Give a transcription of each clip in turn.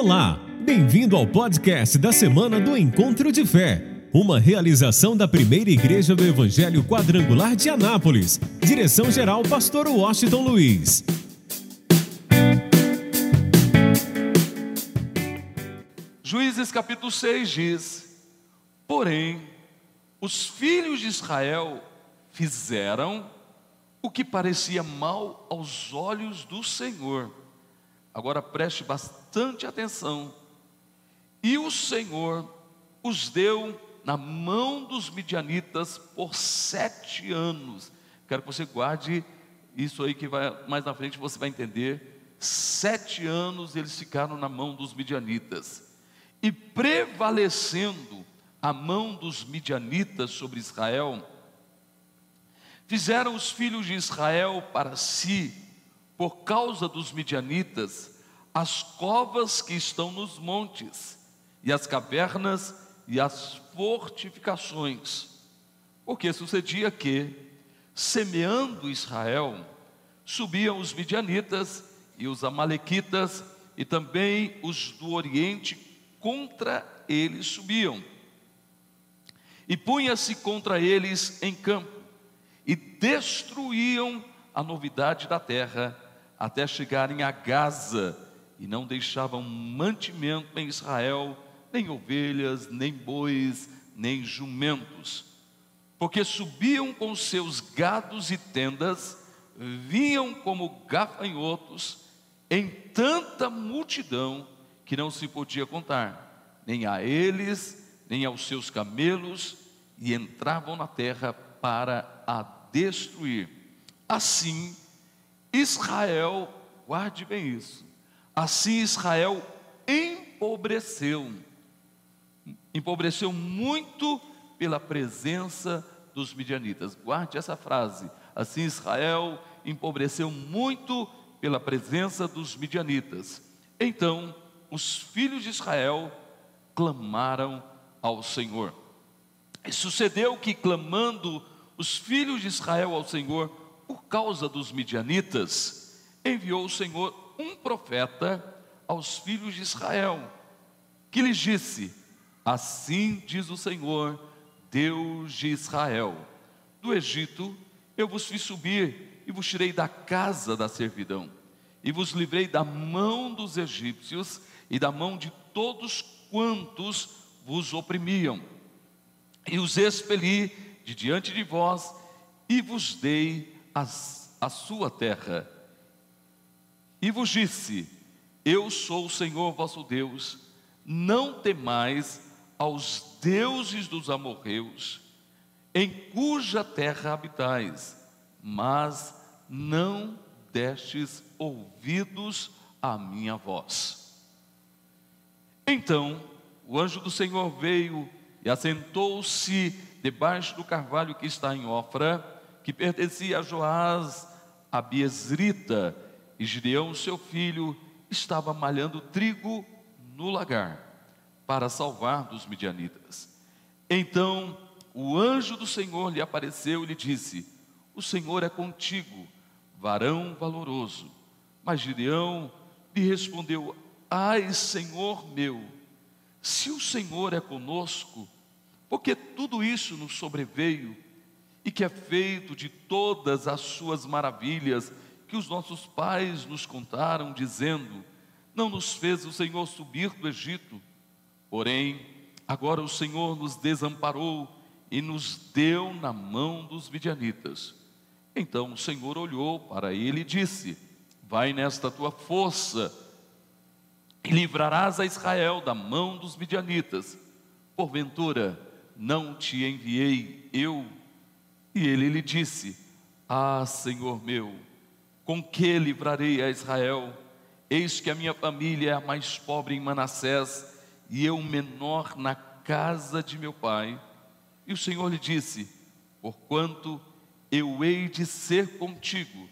Olá, bem-vindo ao podcast da semana do Encontro de Fé, uma realização da primeira igreja do Evangelho Quadrangular de Anápolis. Direção-geral, Pastor Washington Luiz. Juízes capítulo 6 diz: Porém, os filhos de Israel fizeram o que parecia mal aos olhos do Senhor. Agora preste bastante atenção. E o Senhor os deu na mão dos midianitas por sete anos. Quero que você guarde isso aí que vai mais na frente você vai entender. Sete anos eles ficaram na mão dos midianitas e prevalecendo a mão dos midianitas sobre Israel, fizeram os filhos de Israel para si, por causa dos midianitas, as covas que estão nos montes, e as cavernas e as fortificações. Porque sucedia que, semeando Israel, subiam os midianitas e os amalequitas e também os do oriente contra eles subiam. E punha-se contra eles em campo, e destruíam a novidade da terra, até chegarem a Gaza, e não deixavam mantimento em Israel, nem ovelhas, nem bois, nem jumentos, porque subiam com seus gados e tendas, vinham como gafanhotos em tanta multidão que não se podia contar, nem a eles, nem aos seus camelos, e entravam na terra para a destruir. Assim, Israel, guarde bem isso, assim Israel empobreceu, empobreceu muito pela presença dos midianitas. Guarde essa frase. Assim Israel empobreceu muito pela presença dos midianitas. Então, os filhos de Israel clamaram ao Senhor. E sucedeu que, clamando os filhos de Israel ao Senhor por causa dos midianitas, enviou o Senhor um profeta aos filhos de Israel, que lhes disse: Assim diz o Senhor, Deus de Israel: Do Egito eu vos fiz subir e vos tirei da casa da servidão, e vos livrei da mão dos egípcios e da mão de todos quantos vos oprimiam, e os expeli de diante de vós, e vos dei as, a sua terra. E vos disse: Eu sou o Senhor vosso Deus, não temais aos deuses dos amorreus, em cuja terra habitais, mas não destes ouvidos à minha voz. Então o anjo do Senhor veio e assentou-se debaixo do carvalho que está em Ofra, que pertencia a Joás, a Biesrita, e Gideão, seu filho, estava malhando trigo no lagar, para salvar dos midianitas. Então o anjo do Senhor lhe apareceu e lhe disse: O Senhor é contigo, varão valoroso. Mas Gideão lhe respondeu: Ai, Senhor meu, se o Senhor é conosco, porque tudo isso nos sobreveio e que é feito de todas as suas maravilhas que os nossos pais nos contaram, dizendo: Não nos fez o Senhor subir do Egito, porém, agora o Senhor nos desamparou e nos deu na mão dos midianitas. Então o Senhor olhou para ele e disse: Vai nesta tua força e livrarás a Israel da mão dos midianitas. Porventura, não te enviei eu? E ele lhe disse: Ah, Senhor meu, com que livrarei a Israel? Eis que a minha família é a mais pobre em Manassés, e eu menor na casa de meu pai. E o Senhor lhe disse: Porquanto eu hei de ser contigo,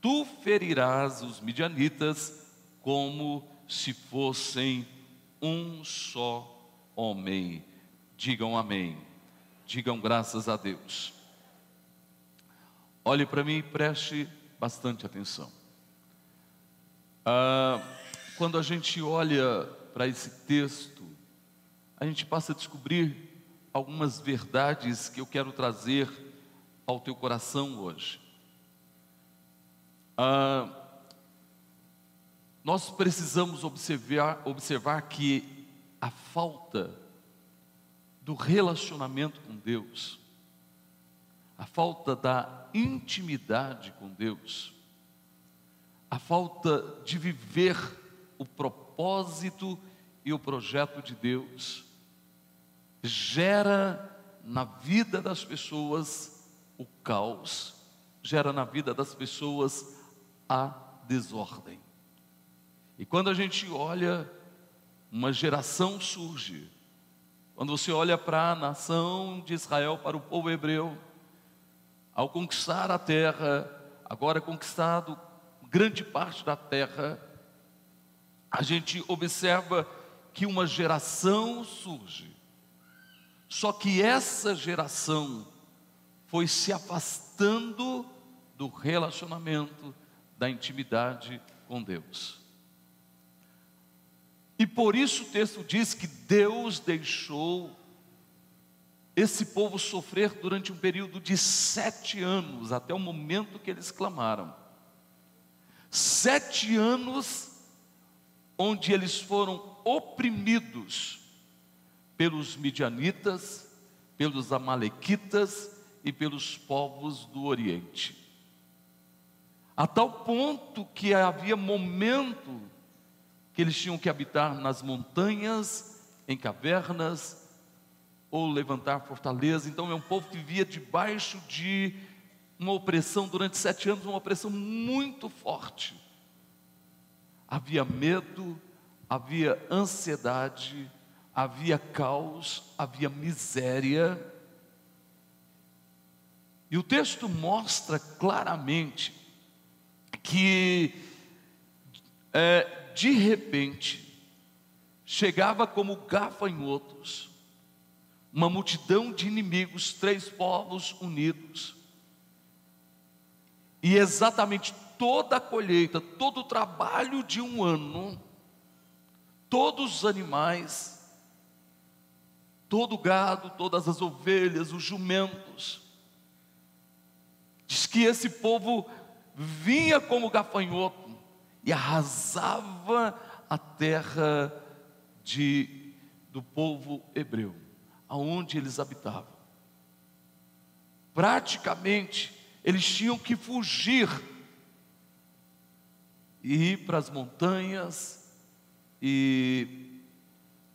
tu ferirás os midianitas como se fossem um só homem. Digam amém. Digam graças a Deus. Olhe para mim e preste bastante atenção. Ah, quando a gente olha para esse texto, a gente passa a descobrir algumas verdades que eu quero trazer ao teu coração hoje. Ah, nós precisamos observar, observar que a falta do relacionamento com Deus, a falta da intimidade com Deus, a falta de viver o propósito e o projeto de Deus, gera na vida das pessoas o caos, gera na vida das pessoas a desordem. E quando a gente olha, uma geração surge. Quando você olha para a nação de Israel, para o povo hebreu, ao conquistar a terra, agora conquistado grande parte da terra, a gente observa que uma geração surge. Só que essa geração foi se afastando do relacionamento, da intimidade com Deus. E por isso o texto diz que Deus deixou esse povo sofrer durante um período de sete anos, até o momento que eles clamaram. Sete anos onde eles foram oprimidos pelos midianitas, pelos amalequitas e pelos povos do Oriente. A tal ponto que havia momento que eles tinham que habitar nas montanhas, em cavernas, ou levantar fortaleza. Então é um povo que vivia debaixo de uma opressão durante sete anos, uma opressão muito forte. Havia medo, havia ansiedade, havia caos, havia miséria. E o texto mostra claramente que, é, de repente, chegava como gafanhotos, uma multidão de inimigos, três povos unidos, e exatamente toda a colheita, todo o trabalho de um ano, todos os animais, todo o gado, todas as ovelhas, os jumentos. Diz que esse povo vinha como gafanhoto e arrasava a terra de, do povo hebreu, aonde eles habitavam. Praticamente, eles tinham que fugir e ir para as montanhas e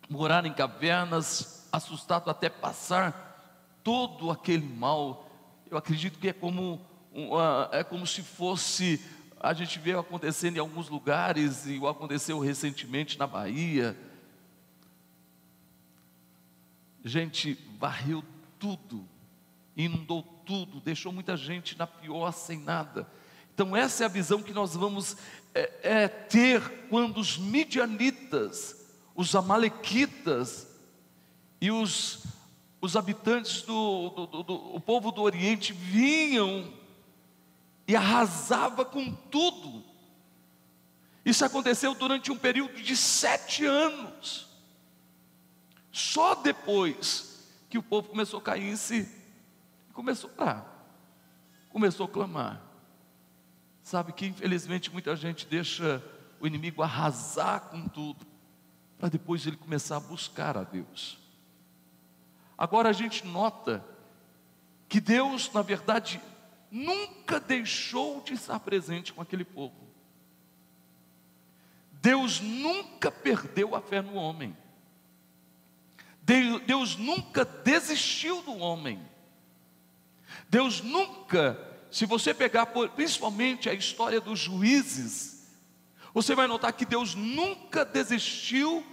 morar em cavernas, assustado até passar todo aquele mal. Eu acredito que é como, uma, é como se fosse, a gente vê acontecendo em alguns lugares, e aconteceu recentemente na Bahia. Gente, varreu tudo, inundou tudo, deixou muita gente na pior sem nada. Então, essa é a visão que nós vamos é, é, ter quando os midianitas, os amalequitas e os, os habitantes do, do, do, do o povo do Oriente vinham e arrasava com tudo. Isso aconteceu durante um período de sete anos. Só depois que o povo começou a cair em si, começou a orar, começou a clamar. Sabe que infelizmente muita gente deixa o inimigo arrasar com tudo, para depois ele começar a buscar a Deus. Agora a gente nota que Deus, na verdade, nunca deixou de estar presente com aquele povo. Deus nunca perdeu a fé no homem. Deus nunca desistiu do homem. Deus nunca se você pegar principalmente a história dos juízes, você vai notar que Deus nunca desistiu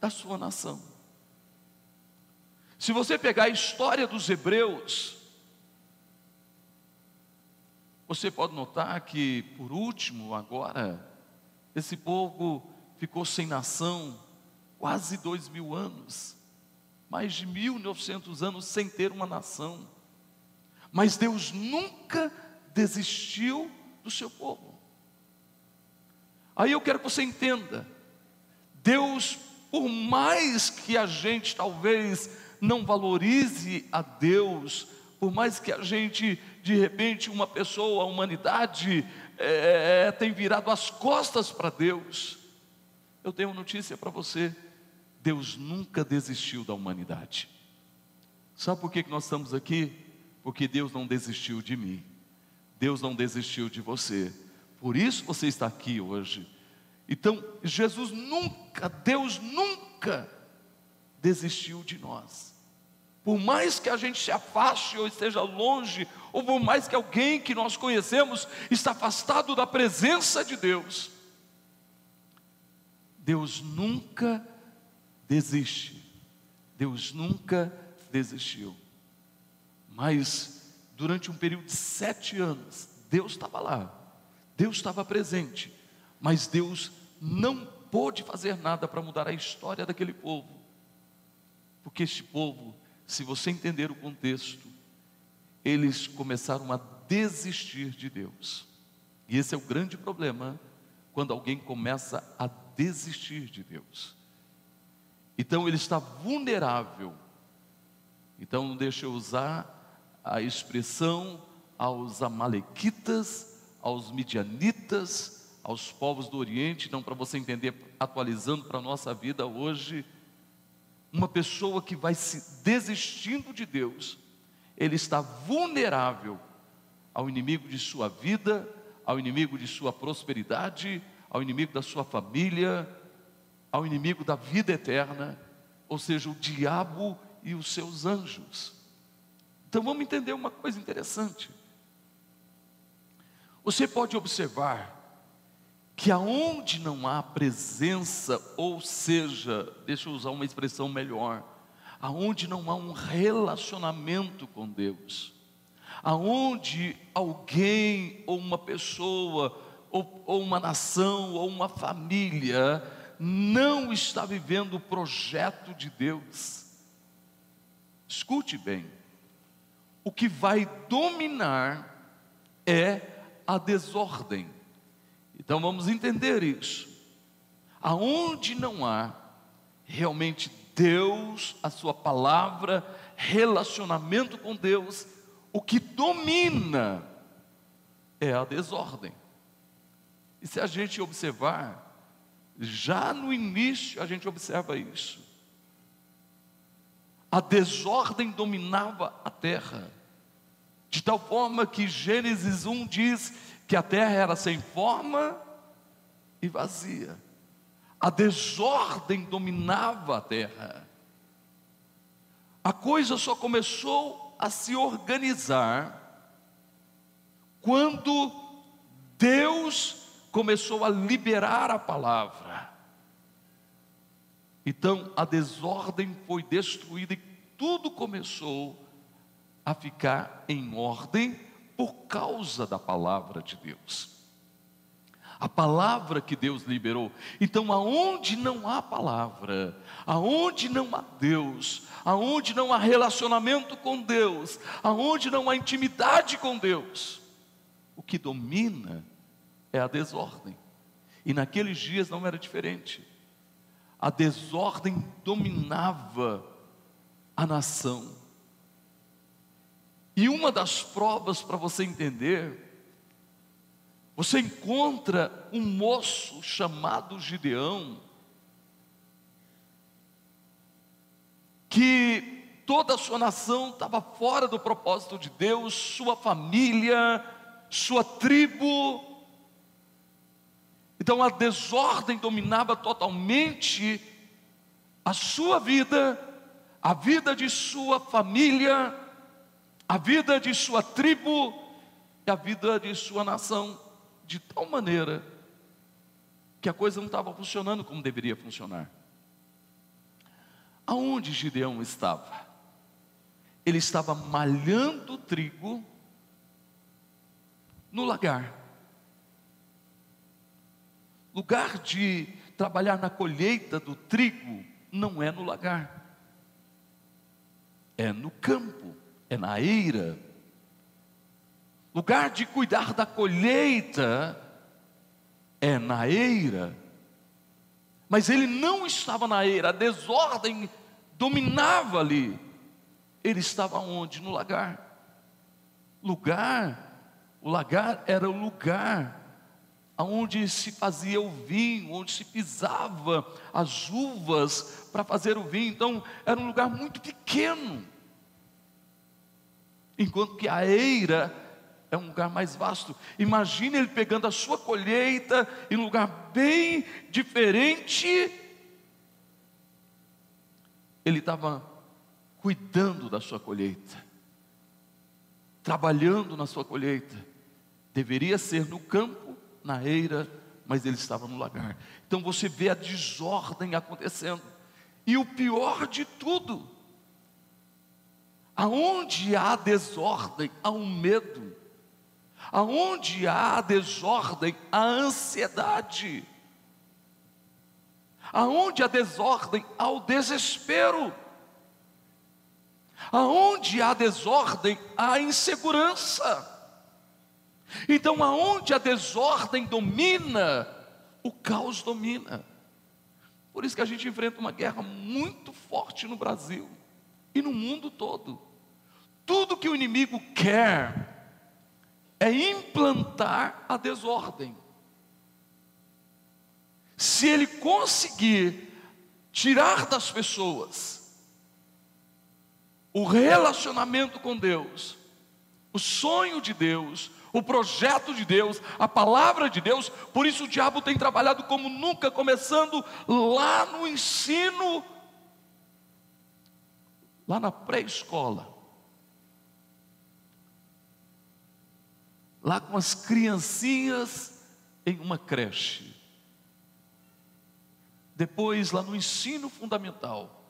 da sua nação. Se você pegar a história dos hebreus, você pode notar que, por último, agora, esse povo ficou sem nação quase dois mil anos, mais de mil novecentos anos sem ter uma nação. Mas Deus nunca desistiu do seu povo. Aí eu quero que você entenda Deus, por mais que a gente talvez não valorize a Deus, por mais que a gente, de repente, uma pessoa, a humanidade, é, é tem virado as costas para Deus, eu tenho uma notícia para você: Deus nunca desistiu da humanidade. Sabe por que nós estamos aqui? Porque Deus não desistiu de mim, Deus não desistiu de você, por isso você está aqui hoje. Então, Jesus nunca, Deus nunca desistiu de nós. Por mais que a gente se afaste ou esteja longe, ou por mais que alguém que nós conhecemos está afastado da presença de Deus, Deus nunca desiste. Deus nunca desistiu. Mas durante um período de sete anos, Deus estava lá, Deus estava presente, mas Deus não pôde fazer nada para mudar a história daquele povo, porque este povo, se você entender o contexto, eles começaram a desistir de Deus, e esse é o grande problema quando alguém começa a desistir de Deus. Então ele está vulnerável. Então deixa eu usar a expressão aos amalequitas, aos midianitas, aos povos do Oriente, não para você entender, atualizando para a nossa vida hoje, uma pessoa que vai se desistindo de Deus, ele está vulnerável ao inimigo de sua vida, ao inimigo de sua prosperidade, ao inimigo da sua família, ao inimigo da vida eterna, ou seja, o diabo e os seus anjos. Então vamos entender uma coisa interessante. Você pode observar que aonde não há presença, ou seja, deixa eu usar uma expressão melhor, aonde não há um relacionamento com Deus, aonde alguém ou uma pessoa ou, ou uma nação ou uma família não está vivendo o projeto de Deus. Escute bem, o que vai dominar é a desordem. Então vamos entender isso. Aonde não há realmente Deus, a Sua palavra, relacionamento com Deus, o que domina é a desordem. E se a gente observar, já no início a gente observa isso. A desordem dominava a terra, de tal forma que Gênesis 1 diz que a terra era sem forma e vazia. A desordem dominava a terra. A coisa só começou a se organizar quando Deus começou a liberar a palavra. Então a desordem foi destruída e tudo começou a ficar em ordem por causa da palavra de Deus. A palavra que Deus liberou. Então, aonde não há palavra, aonde não há Deus, aonde não há relacionamento com Deus, aonde não há intimidade com Deus, o que domina é a desordem. E naqueles dias não era diferente. A desordem dominava a nação. E uma das provas para você entender, você encontra um moço chamado Gideão, que toda a sua nação estava fora do propósito de Deus, sua família, sua tribo, então a desordem dominava totalmente a sua vida, a vida de sua família, a vida de sua tribo e a vida de sua nação, de tal maneira que a coisa não estava funcionando como deveria funcionar. Aonde Gideão estava? Ele estava malhando trigo no lagar. Lugar de trabalhar na colheita do trigo não é no lagar, é no campo, é na eira. Lugar de cuidar da colheita é na eira. Mas ele não estava na eira, a desordem dominava ali. Ele estava onde? No lagar. Lugar, o lagar era o lugar onde se fazia o vinho, onde se pisava as uvas para fazer o vinho. Então, era um lugar muito pequeno. Enquanto que a eira é um lugar mais vasto. Imagine ele pegando a sua colheita em um lugar bem diferente. Ele estava cuidando da sua colheita, trabalhando na sua colheita. Deveria ser no campo, na eira, mas ele estava no lagar. Então você vê a desordem acontecendo. E o pior de tudo, aonde há desordem, há um medo. Aonde há desordem, há ansiedade. Aonde há desordem, há o desespero. Aonde há desordem, há insegurança. Então, aonde a desordem domina, o caos domina. Por isso que a gente enfrenta uma guerra muito forte no Brasil e no mundo todo. Tudo que o inimigo quer é implantar a desordem. Se ele conseguir tirar das pessoas o relacionamento com Deus, o sonho de Deus, o projeto de Deus, a palavra de Deus, por isso o diabo tem trabalhado como nunca, começando lá no ensino, lá na pré-escola. lá com as criancinhas em uma creche. Depois, lá no ensino fundamental,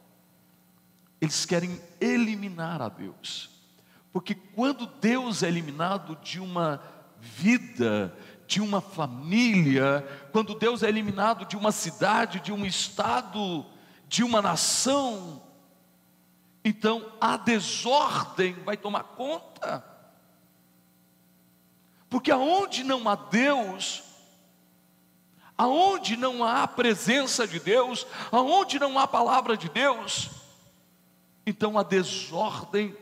eles querem eliminar a Deus. Porque quando Deus é eliminado de uma vida, de uma família, quando Deus é eliminado de uma cidade, de um estado, de uma nação, então a desordem vai tomar conta. Porque aonde não há Deus, aonde não há a presença de Deus, aonde não há a palavra de Deus, então a desordem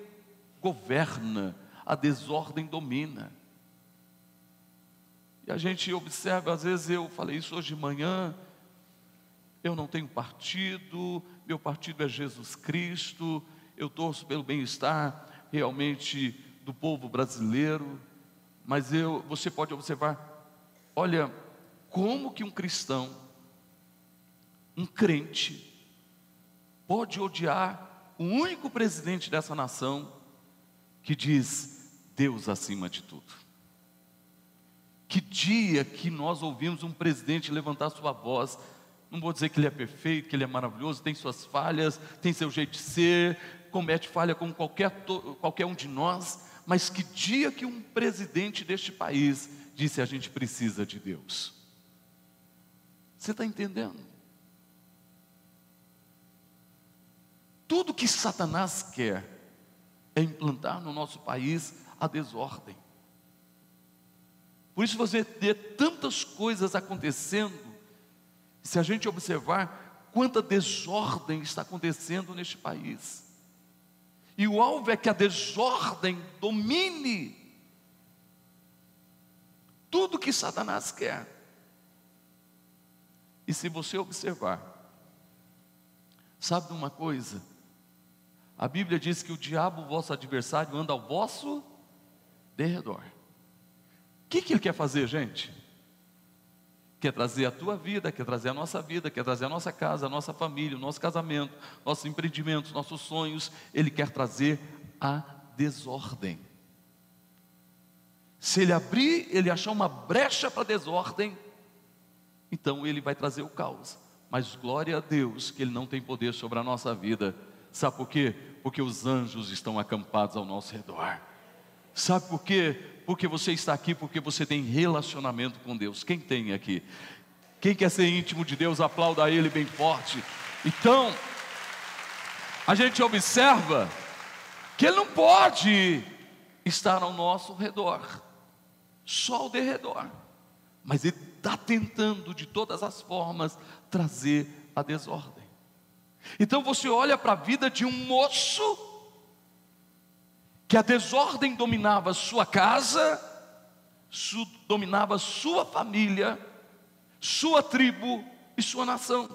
governa, a desordem domina. E a gente observa, às vezes eu falei isso hoje de manhã, eu não tenho partido, meu partido é Jesus Cristo, eu torço pelo bem-estar realmente do povo brasileiro, mas eu, você pode observar, olha, como que um cristão, um crente, pode odiar o único presidente dessa nação que diz Deus acima de tudo. Que dia que nós ouvimos um presidente levantar sua voz, não vou dizer que ele é perfeito, que ele é maravilhoso, tem suas falhas, tem seu jeito de ser, comete falha como qualquer, qualquer um de nós, mas que dia que um presidente deste país disse a gente precisa de Deus? Você está entendendo? Tudo que Satanás quer é implantar no nosso país a desordem. Por isso você vê tantas coisas acontecendo, se a gente observar quanta desordem está acontecendo neste país. E o alvo é que a desordem domine tudo que Satanás quer. E se você observar, sabe de uma coisa? A Bíblia diz que o diabo, vosso adversário, anda ao vosso derredor. O que, que ele quer fazer, gente? quer trazer a tua vida, quer trazer a nossa vida, quer trazer a nossa casa, a nossa família, o nosso casamento, nossos empreendimentos, nossos sonhos, Ele quer trazer a desordem. Se ele abrir, ele achar uma brecha para desordem, então ele vai trazer o caos. Mas glória a Deus que ele não tem poder sobre a nossa vida. Sabe por quê? Porque os anjos estão acampados ao nosso redor. Sabe por quê? Porque você está aqui, porque você tem relacionamento com Deus. Quem tem aqui? Quem quer ser íntimo de Deus, aplauda Ele bem forte. Então, a gente observa que Ele não pode estar ao nosso redor, só ao derredor. mas ele está tentando de todas as formas trazer a desordem. Então você olha para a vida de um moço que a desordem dominava sua casa, su, dominava sua família, sua tribo e sua nação.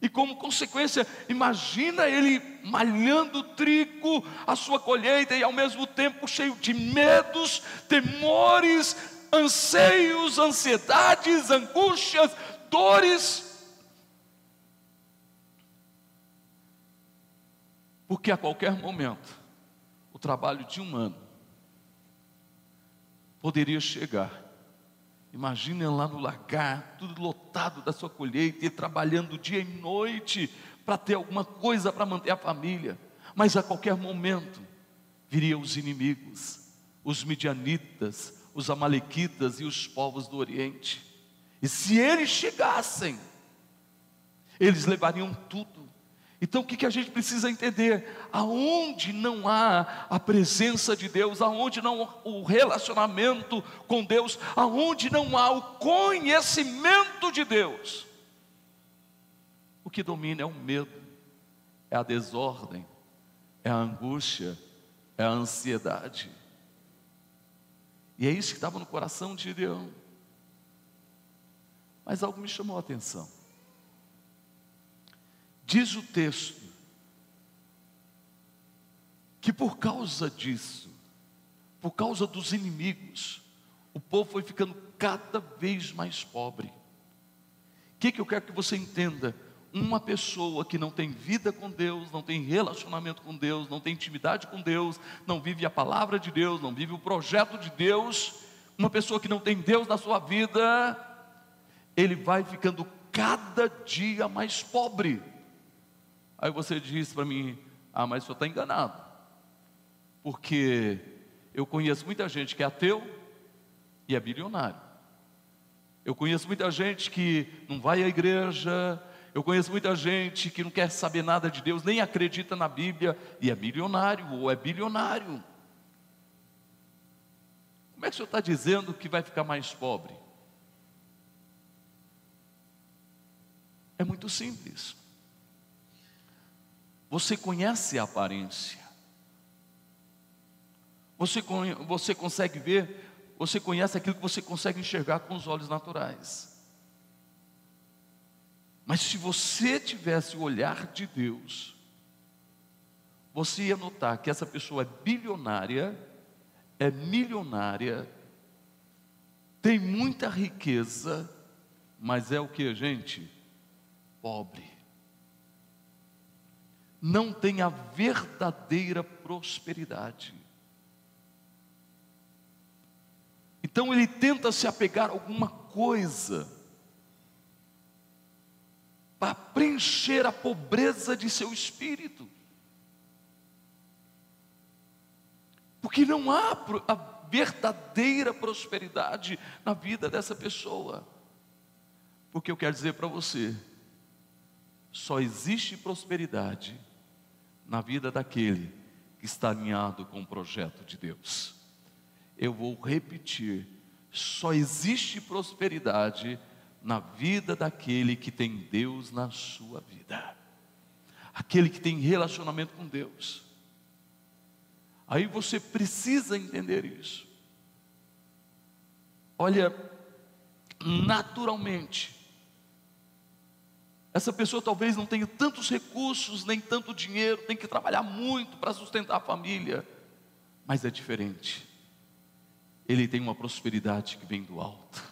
E como consequência, imagina ele malhando trigo, a sua colheita, e ao mesmo tempo cheio de medos, temores, anseios, ansiedades, angústias, dores. Porque a qualquer momento, o trabalho de um ano poderia chegar. Imaginem lá no lagar, tudo lotado da sua colheita, e trabalhando dia e noite para ter alguma coisa para manter a família. Mas a qualquer momento viriam os inimigos, os midianitas, os amalequitas e os povos do Oriente. E se eles chegassem, eles levariam tudo. Então o que, que a gente precisa entender? Aonde não há a presença de Deus, aonde não há o relacionamento com Deus, aonde não há o conhecimento de Deus, o que domina é o medo, é a desordem, é a angústia, é a ansiedade. E é isso que estava no coração de Gideão. Mas algo me chamou a atenção. Diz o texto que por causa disso, por causa dos inimigos, o povo foi ficando cada vez mais pobre. O que, que eu quero que você entenda? Uma pessoa que não tem vida com Deus, não tem relacionamento com Deus, não tem intimidade com Deus, não vive a palavra de Deus, não vive o projeto de Deus, uma pessoa que não tem Deus na sua vida, ele vai ficando cada dia mais pobre. Aí você diz para mim: Ah, mas o senhor está enganado. Porque eu conheço muita gente que é ateu e é bilionário. Eu conheço muita gente que não vai à igreja. Eu conheço muita gente que não quer saber nada de Deus, nem acredita na Bíblia e é milionário ou é bilionário. Como é que o senhor está dizendo que vai ficar mais pobre? É muito simples. Você conhece a aparência. Você, você consegue ver, você conhece aquilo que você consegue enxergar com os olhos naturais. Mas se você tivesse o olhar de Deus, você ia notar que essa pessoa é bilionária, é milionária, tem muita riqueza, mas é o que, gente? Pobre não tem a verdadeira prosperidade. Então ele tenta se apegar a alguma coisa para preencher a pobreza de seu espírito. Porque não há a verdadeira prosperidade na vida dessa pessoa. Porque eu quero dizer para você, só existe prosperidade na vida daquele que está alinhado com o projeto de Deus. Eu vou repetir: só existe prosperidade na vida daquele que tem Deus na sua vida, aquele que tem relacionamento com Deus. Aí você precisa entender isso. Olha, naturalmente, essa pessoa talvez não tenha tantos recursos, nem tanto dinheiro, tem que trabalhar muito para sustentar a família, mas é diferente. Ele tem uma prosperidade que vem do alto,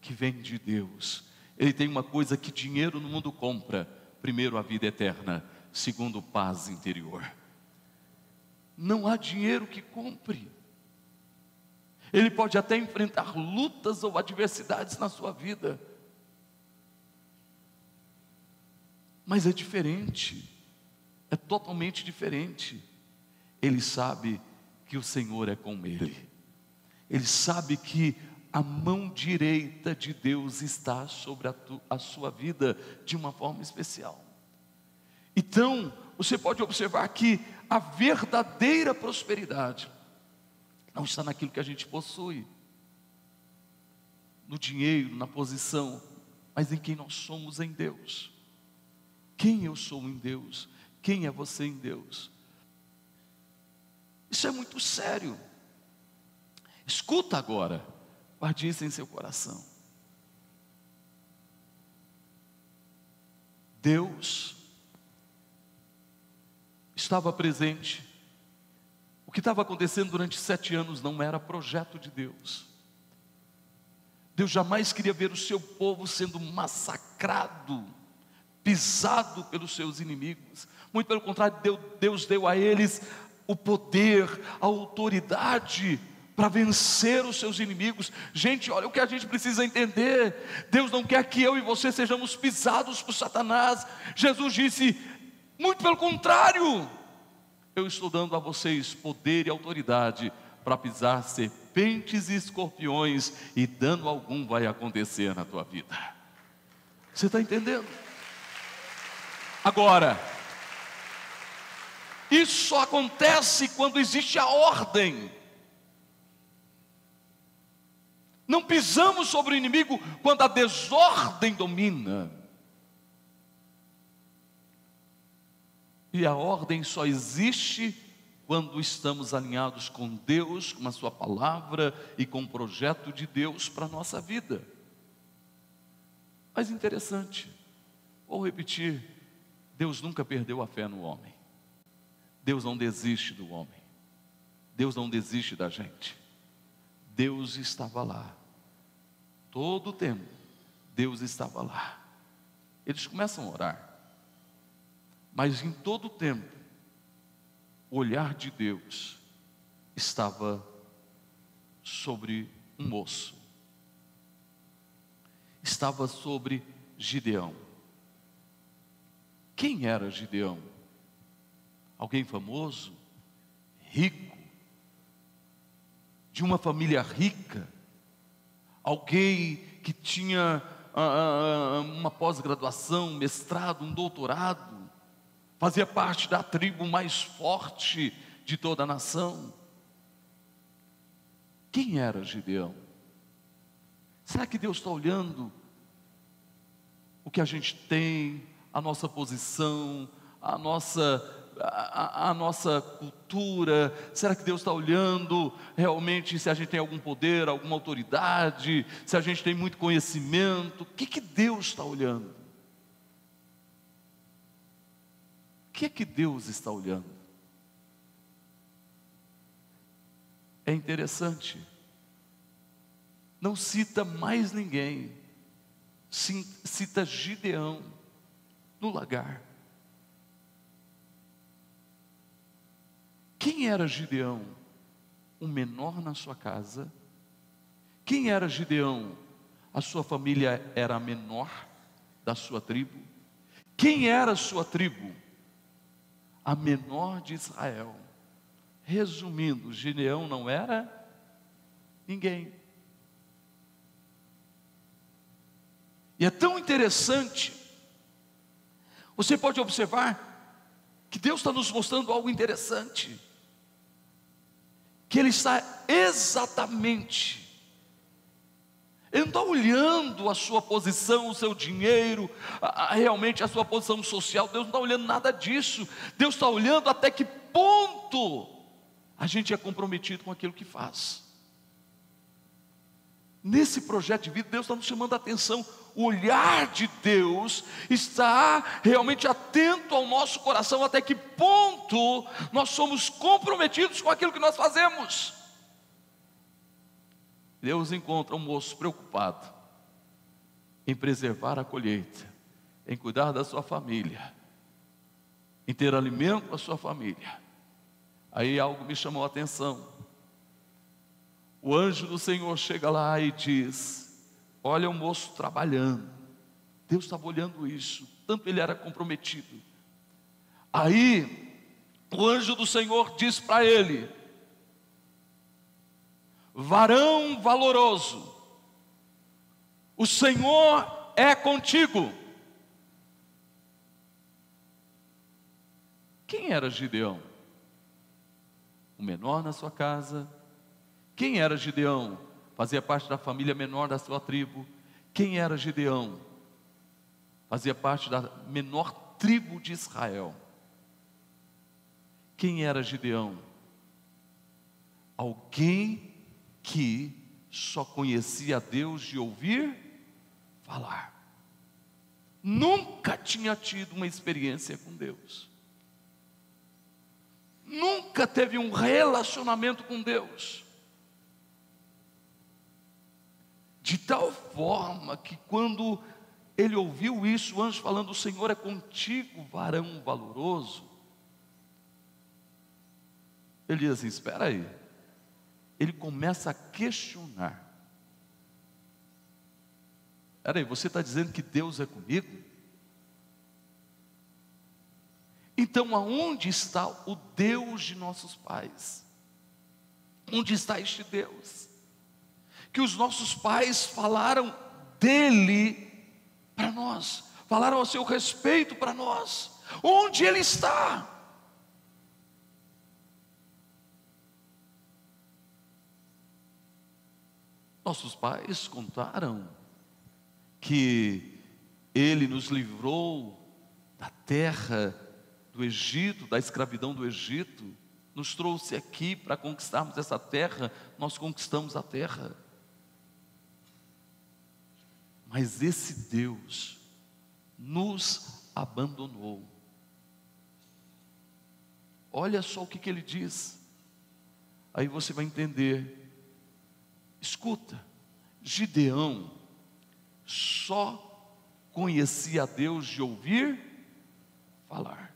que vem de Deus. Ele tem uma coisa que dinheiro no mundo compra: primeiro, a vida eterna, segundo, paz interior. Não há dinheiro que compre. Ele pode até enfrentar lutas ou adversidades na sua vida Mas é diferente, é totalmente diferente. Ele sabe que o Senhor é com ele, ele sabe que a mão direita de Deus está sobre a, tu, a sua vida de uma forma especial. Então, você pode observar que a verdadeira prosperidade não está naquilo que a gente possui. no dinheiro, na posição, mas em quem nós somos em Deus. Quem eu sou em Deus? Quem é você em Deus? Isso é muito sério. Escuta agora, guarde isso em seu coração. Deus estava presente. O que estava acontecendo durante sete anos não era projeto de Deus. Deus jamais queria ver o seu povo sendo massacrado, pisado pelos seus inimigos. Muito pelo contrário, Deus deu a eles o poder, a autoridade para vencer os seus inimigos. Gente, olha o que a gente precisa entender. Deus não quer que eu e você sejamos pisados por Satanás. Jesus disse: muito pelo contrário, eu estou dando a vocês poder e autoridade para pisar serpentes e escorpiões, e dano algum vai acontecer na tua vida. Você está entendendo? Agora, isso só acontece quando existe a ordem. Não pisamos sobre o inimigo quando a desordem domina. E a ordem só existe quando estamos alinhados com Deus, com a Sua palavra e com o projeto de Deus para a nossa vida. Mas interessante, vou repetir: Deus nunca perdeu a fé no homem. Deus não desiste do homem. Deus não desiste da gente. Deus estava lá. Todo o tempo, Deus estava lá. Eles começam a orar. Mas em todo o tempo, o olhar de Deus estava sobre um moço. Estava sobre Gideão. Quem era Gideão? Alguém famoso? Rico? De uma família rica? Alguém que tinha ah, ah, uma pós-graduação, mestrado, um doutorado? fazia parte da tribo mais forte de toda a nação. Quem era Gideão? Será que Deus está olhando o que a gente tem, a nossa posição, a nossa a, a, nossa cultura? Será que Deus está olhando realmente se a gente tem algum poder, alguma autoridade, se a gente tem muito conhecimento? O que, que Deus está olhando? que é que Deus está olhando? É interessante. Não cita mais ninguém. Cita Gideão no lagar. Quem era Gideão? O menor na sua casa. Quem era Gideão? A sua família era a menor da sua tribo. Quem era a sua tribo? a menor de Israel. Resumindo, Gideão não era ninguém. E é tão interessante, você pode observar que Deus está nos mostrando algo interessante, que Ele está exatamente ele não está olhando a sua posição, o seu dinheiro, a, a, realmente a sua posição social. Deus não está olhando nada disso. Deus está olhando até que ponto a gente é comprometido com aquilo que faz. Nesse projeto de vida, Deus está nos chamando a atenção. O olhar de Deus está realmente atento ao nosso coração, até que ponto nós somos comprometidos com aquilo que nós fazemos. Deus encontra um moço preocupado em preservar a colheita, em cuidar da sua família, em ter alimento para a sua família. Aí algo me chamou a atenção. O anjo do Senhor chega lá e diz: Olha o moço trabalhando. Deus estava olhando isso, tanto ele era comprometido. Aí o anjo do Senhor diz para ele: varão valoroso, o Senhor é contigo. Quem era Gideão? O menor na sua casa. Quem era Gideão? Fazia parte da família menor da sua tribo. Quem era Gideão? Fazia parte da menor tribo de Israel. Quem era Gideão? Alguém que só conhecia Deus de ouvir falar. Nunca tinha tido uma experiência com Deus. Nunca teve um relacionamento com Deus. De tal forma que quando ele ouviu isso, o anjo falando: O Senhor é contigo, varão valoroso. Ele diz assim: Espera aí. Ele começa a questionar. Espera aí, você está dizendo que Deus é comigo? Então, aonde está o Deus de nossos pais? Onde está este Deus? Que os nossos pais falaram dele para nós, falaram a seu respeito para nós. Onde ele está? Nossos pais contaram que ele nos livrou da terra do Egito, da escravidão do Egito, nos trouxe aqui para conquistarmos essa terra, nós conquistamos a terra. Mas esse Deus nos abandonou. Olha só o que, que ele diz, aí você vai entender. Escuta, Gideão só conhecia a Deus de ouvir falar.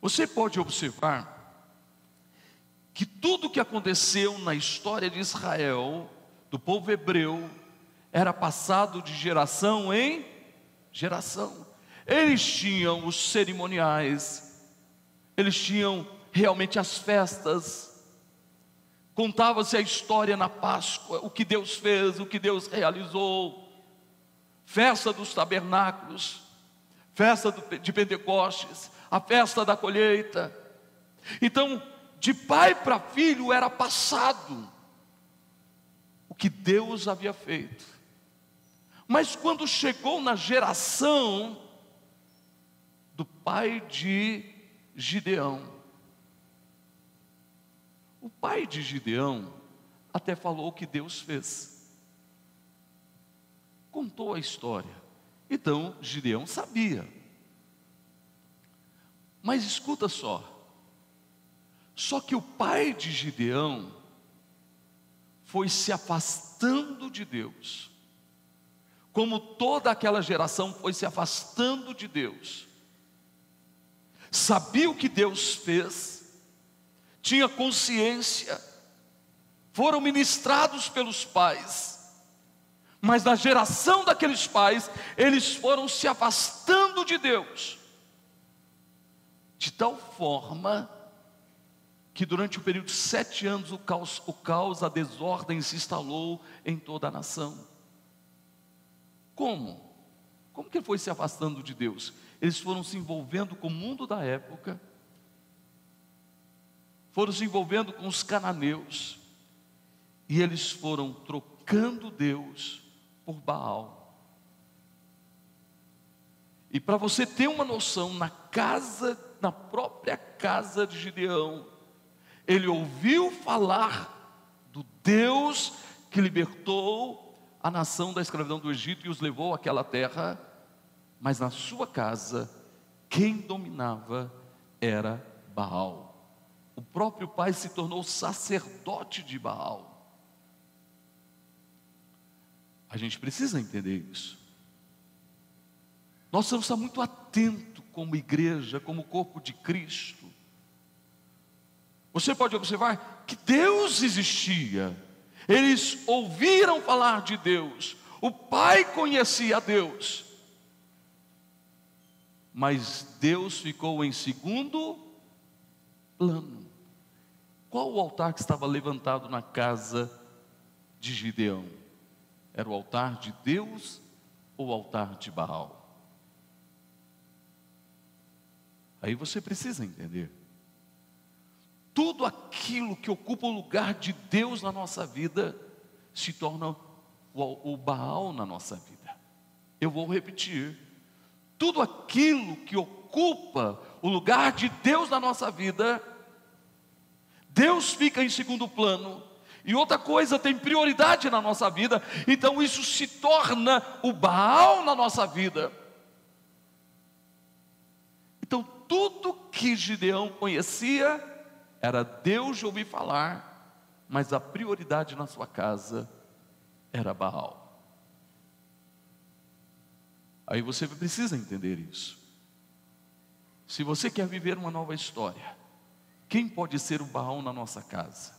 Você pode observar que tudo que aconteceu na história de Israel, do povo hebreu, era passado de geração em geração. Eles tinham os cerimoniais, eles tinham realmente as festas, contava-se a história na Páscoa, o que Deus fez, o que Deus realizou, festa dos tabernáculos, festa de Pentecostes, a festa da colheita. Então, de pai para filho era passado o que Deus havia feito. Mas quando chegou na geração do pai de Gideão, o pai de Gideão até falou o que Deus fez. Contou a história. Então Gideão sabia. Mas escuta só. Só que o pai de Gideão foi se afastando de Deus. Como toda aquela geração foi se afastando de Deus. Sabia o que Deus fez, tinha consciência, foram ministrados pelos pais, mas na geração daqueles pais, eles foram se afastando de Deus de tal forma que durante o período de sete anos o caos, o caos, a desordem se instalou em toda a nação. Como? Como que ele foi se afastando de Deus? Eles foram se envolvendo com o mundo da época, foram se envolvendo com os cananeus, e eles foram trocando Deus por Baal. E para você ter uma noção, na casa na própria casa de Gideão, ele ouviu falar do Deus que libertou a nação da escravidão do Egito e os levou àquela terra, mas na sua casa, quem dominava era Baal. O próprio pai se tornou sacerdote de Baal. A gente precisa entender isso. Nós precisamos estar muito atentos como igreja, como corpo de Cristo. Você pode observar que Deus existia, eles ouviram falar de Deus, o Pai conhecia Deus, mas Deus ficou em segundo plano. Qual o altar que estava levantado na casa de Gideão? Era o altar de Deus ou o altar de Baal? Aí você precisa entender. Tudo aquilo que ocupa o lugar de Deus na nossa vida se torna o, Baal na nossa vida. Eu vou repetir: tudo aquilo que ocupa o lugar de Deus na nossa vida, Deus fica em segundo plano. E outra coisa tem prioridade na nossa vida, então isso se torna o Baal na nossa vida. Então, tudo que Gideão conhecia era Deus de ouvir falar, mas a prioridade na sua casa era Baal. Aí você precisa entender isso. Se você quer viver uma nova história, quem pode ser o Baal na nossa casa?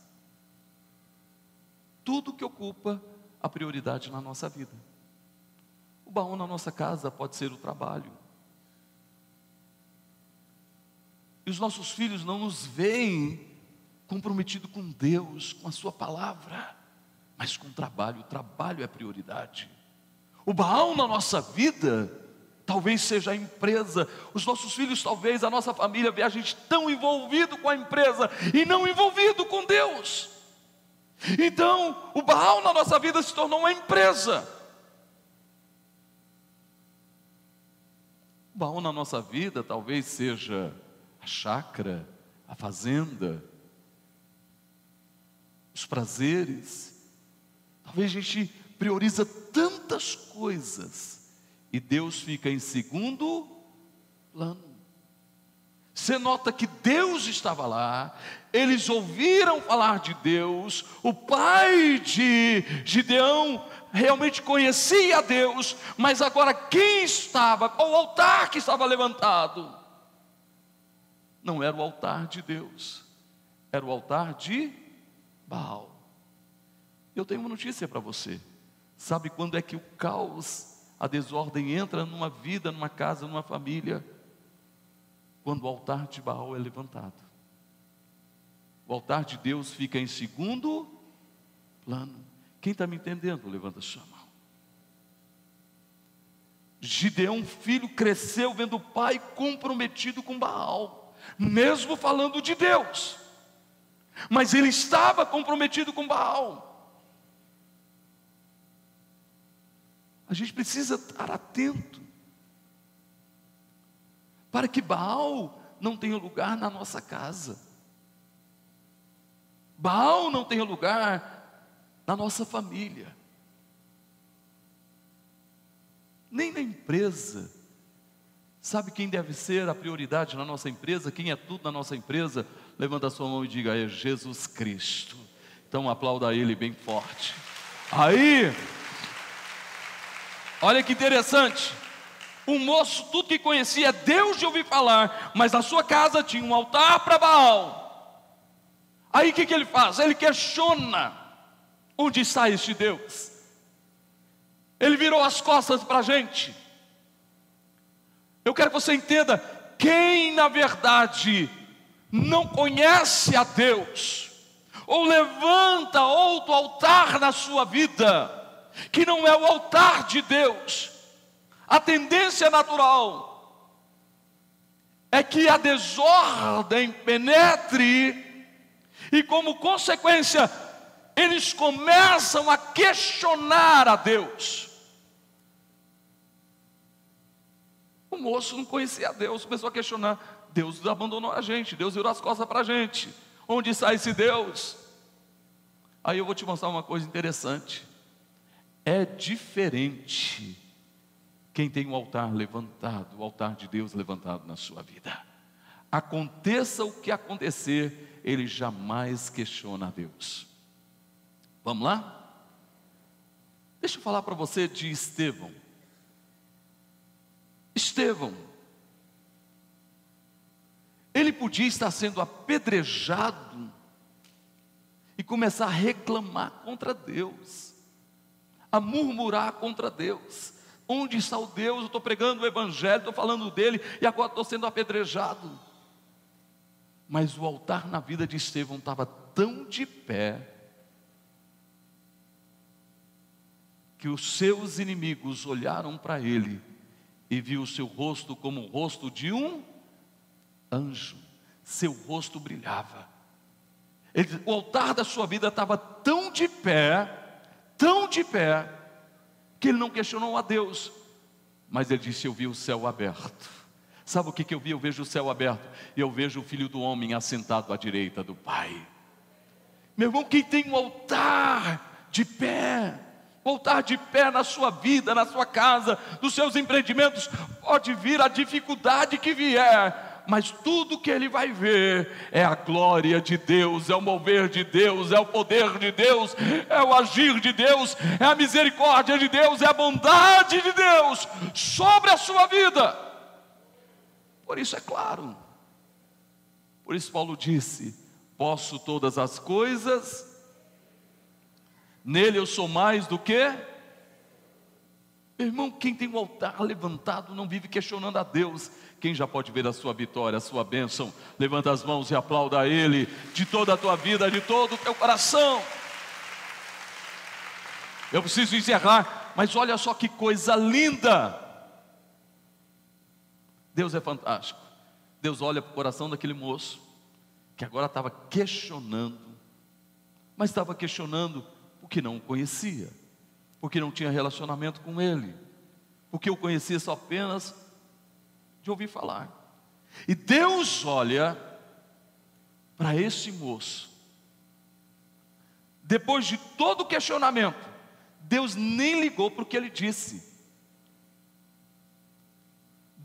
Tudo que ocupa a prioridade na nossa vida. O Baal na nossa casa pode ser o trabalho, E os nossos filhos não nos veem comprometido com Deus, com a Sua palavra, mas com o trabalho. O trabalho é prioridade. O Baal na nossa vida, talvez seja a empresa. Os nossos filhos, talvez a nossa família, vê a gente tão envolvido com a empresa e não envolvido com Deus. Então, o Baal na nossa vida se tornou uma empresa. O Baal na nossa vida talvez seja a chácara, a fazenda, os prazeres. Talvez a gente prioriza tantas coisas e Deus fica em segundo plano. Você nota que Deus estava lá, eles ouviram falar de Deus, o pai de Gideão realmente conhecia Deus, mas agora quem estava, o altar que estava levantado, não era o altar de Deus, era o altar de Baal. Eu tenho uma notícia para você. Sabe quando é que o caos, a desordem entra numa vida, numa casa, numa família? Quando o altar de Baal é levantado. O altar de Deus fica em segundo plano. Quem está me entendendo? Levanta a mão. Gideão, filho, cresceu vendo o pai comprometido com Baal mesmo falando de Deus, mas ele estava comprometido com Baal. A gente precisa estar atento para que Baal não tenha lugar na nossa casa. Baal não tenha lugar na nossa família. Nem na empresa Sabe quem deve ser a prioridade na nossa empresa? Quem é tudo na nossa empresa? Levanta a sua mão e diga: é Jesus Cristo. Então aplauda ele bem forte. Aí, olha que interessante. O moço, tudo que conhecia, Deus de ouvir falar, mas na sua casa tinha um altar para Baal. Aí o que, que ele faz? Ele questiona: onde está este Deus? Ele virou as costas para a gente. Eu quero que você entenda: quem na verdade não conhece a Deus, ou levanta outro altar na sua vida, que não é o altar de Deus, a tendência natural é que a desordem penetre, e como consequência, eles começam a questionar a Deus. O moço não conhecia Deus, começou a questionar: Deus abandonou a gente, Deus virou as costas para a gente. Onde está esse Deus? Aí eu vou te mostrar uma coisa interessante. É diferente quem tem um altar levantado, o altar de Deus levantado na sua vida. Aconteça o que acontecer, ele jamais questiona a Deus. Vamos lá? Deixa eu falar para você de Estevão. Estevão. Ele podia estar sendo apedrejado e começar a reclamar contra Deus, a murmurar contra Deus. Onde está o Deus? Eu estou pregando o Evangelho, estou falando dele e agora estou sendo apedrejado. Mas o altar na vida de Estevão estava tão de pé que os seus inimigos olharam para ele e viu o seu rosto como o rosto de um anjo. Seu rosto brilhava. Ele, o altar da sua vida estava tão de pé, tão de pé, que ele não questionou a Deus, mas ele disse: Eu vi o céu aberto. Sabe o que, que eu vi? Eu vejo o céu aberto e eu vejo o filho do homem assentado à direita do Pai. Meu irmão, quem tem um altar de pé, voltar de pé na sua vida, na sua casa, nos seus empreendimentos, pode vir a dificuldade que vier, mas tudo que ele vai ver é a glória de Deus, é o mover de Deus, é o poder de Deus, é o agir de Deus, é a misericórdia de Deus, é a bondade de Deus sobre a sua vida. Por isso é claro. Por isso Paulo disse: Posso todas as coisas, nele eu sou mais do que. Meu irmão, quem tem o altar levantado não vive questionando a Deus. Quem já pode ver a sua vitória, a sua bênção? Levanta as mãos e aplauda a Ele de toda a tua vida, de todo o teu coração. Eu preciso encerrar, mas olha só que coisa linda. Deus é fantástico. Deus olha para o coração daquele moço, que agora estava questionando, mas estava questionando porque não o conhecia, porque não tinha relacionamento com ele, porque o conhecia só apenas de ouvir falar. E Deus olha para esse moço, depois de todo o questionamento, Deus nem ligou para o que ele disse.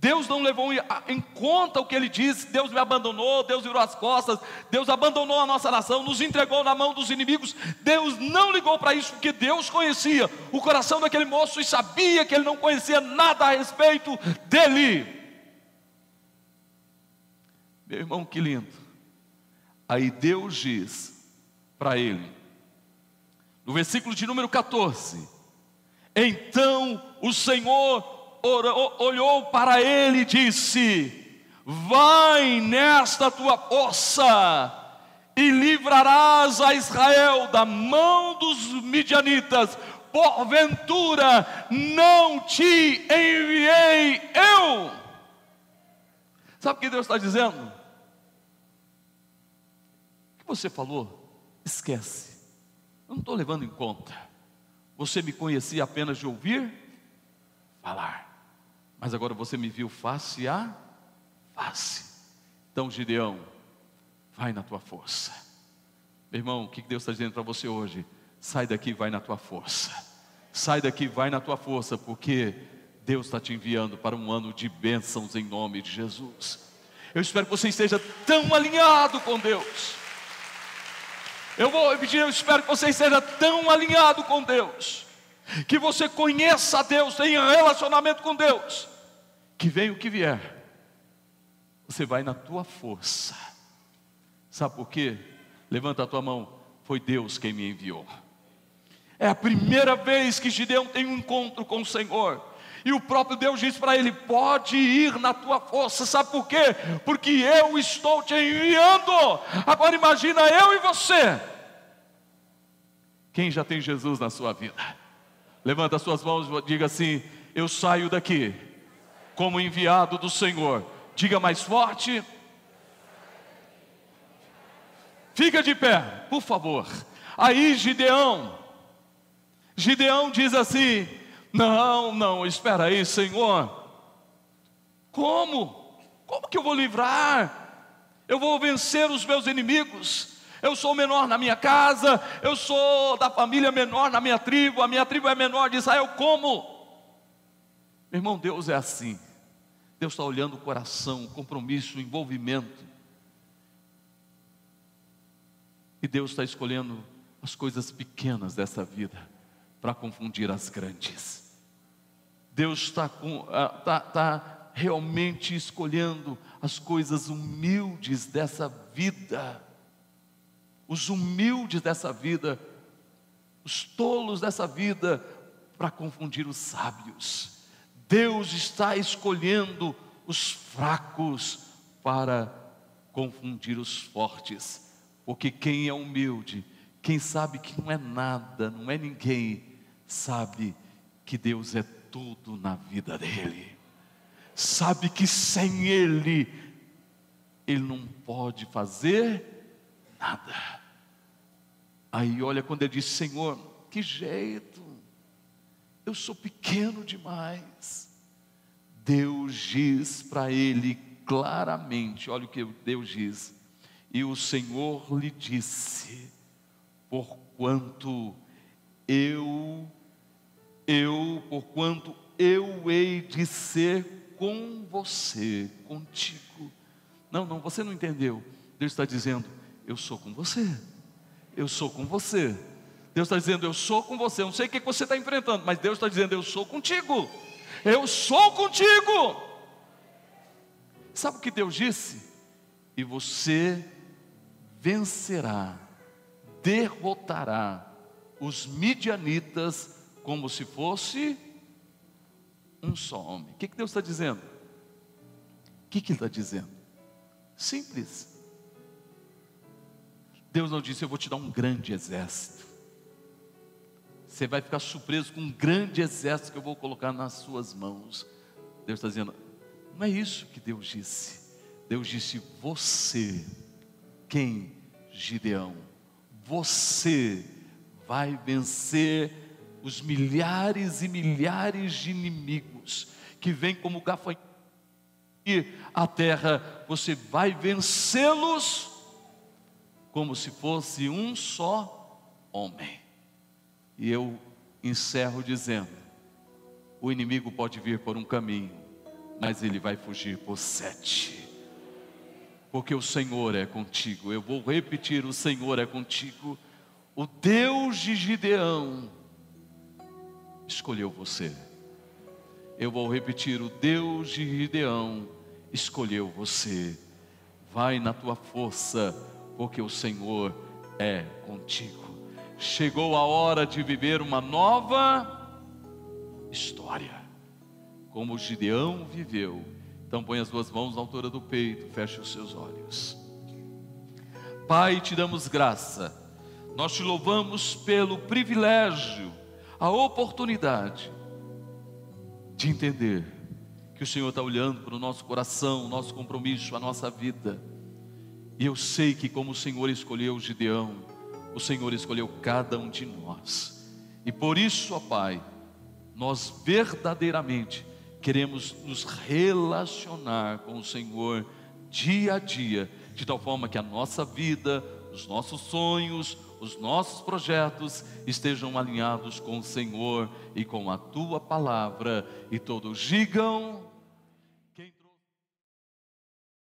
Deus não levou em conta o que ele disse, Deus me abandonou, Deus virou as costas, Deus abandonou a nossa nação, nos entregou na mão dos inimigos. Deus não ligou para isso, porque Deus conhecia o coração daquele moço e sabia que ele não conhecia nada a respeito dele. Meu irmão, que lindo. Aí Deus diz para ele, no versículo de número 14: Então o Senhor olhou para ele e disse: Vai nesta tua força e livrarás a Israel da mão dos midianitas. Porventura não te enviei eu. Sabe o que Deus está dizendo? O que você falou? Esquece. Eu não estou levando em conta. Você me conhecia apenas de ouvir falar mas agora você me viu face a face. Então, Gideão, vai na tua força. Meu irmão, o que Deus está dizendo para você hoje? Sai daqui, vai na tua força. Sai daqui, vai na tua força, porque Deus está te enviando para um ano de bênçãos em nome de Jesus. Eu espero que você esteja tão alinhado com Deus. Eu vou repetir, eu espero que você esteja tão alinhado com Deus, que você conheça Deus, tenha relacionamento com Deus, que venha o que vier, você vai na tua força. Sabe por quê? Levanta a tua mão. Foi Deus quem me enviou. É a primeira vez que Gideão tem um encontro com o Senhor. E o próprio Deus diz para ele: pode ir na tua força, sabe por quê? Porque eu estou te enviando. Agora imagina eu e você. Quem já tem Jesus na sua vida? Levanta as suas mãos e diga assim: Eu saio daqui como enviado do Senhor. Diga mais forte. Fica de pé, por favor. Aí Gideão, Gideão diz assim: Não, não, espera aí, Senhor. Como? Como que eu vou livrar? Eu vou vencer os meus inimigos. Eu sou menor na minha casa, eu sou da família menor na minha tribo, a minha tribo é menor de Israel. Como? Meu irmão, Deus é assim. Deus está olhando o coração, o compromisso, o envolvimento. E Deus está escolhendo as coisas pequenas dessa vida para confundir as grandes. Deus está, com, está, está realmente escolhendo as coisas humildes dessa vida, os humildes dessa vida, os tolos dessa vida, para confundir os sábios. Deus está escolhendo os fracos para confundir os fortes, porque quem é humilde, quem sabe que não é nada, não é ninguém, sabe que Deus é tudo na vida dele, sabe que sem Ele, ele não pode fazer nada. Aí olha quando ele diz: Senhor, que jeito, eu sou pequeno demais. Deus diz para ele claramente: olha o que Deus diz. E o Senhor lhe disse: Porquanto eu, eu, porquanto eu hei de ser com você, contigo. Não, não, você não entendeu. Deus está dizendo: Eu sou com você. Eu sou com você. Deus está dizendo: Eu sou com você. Eu não sei o que você está enfrentando, mas Deus está dizendo: Eu sou contigo. Eu sou contigo. Sabe o que Deus disse? E você vencerá, derrotará os midianitas como se fosse um só homem. O que, que Deus está dizendo? O que, que Ele está dizendo? Simples. Deus não disse: Eu vou te dar um grande exército. Você vai ficar surpreso com um grande exército que eu vou colocar nas suas mãos. Deus está dizendo: Não é isso que Deus disse. Deus disse: Você, quem? Gideão. Você vai vencer os milhares e milhares de inimigos que vêm como gafanhotos a terra, você vai vencê-los como se fosse um só homem. E eu encerro dizendo: o inimigo pode vir por um caminho, mas ele vai fugir por sete. Porque o Senhor é contigo. Eu vou repetir: o Senhor é contigo. O Deus de Gideão escolheu você. Eu vou repetir: o Deus de Gideão escolheu você. Vai na tua força porque o Senhor é contigo. Chegou a hora de viver uma nova história, como Gideão viveu. Então põe as duas mãos na altura do peito, feche os seus olhos. Pai, te damos graça, nós te louvamos pelo privilégio, a oportunidade de entender que o Senhor está olhando para o nosso coração, o nosso compromisso, a nossa vida e eu sei que, como o Senhor escolheu Gideão, o Senhor escolheu cada um de nós. E por isso, ó Pai, nós verdadeiramente queremos nos relacionar com o Senhor dia a dia, de tal forma que a nossa vida, os nossos sonhos, os nossos projetos estejam alinhados com o Senhor e com a tua palavra, e todos digam.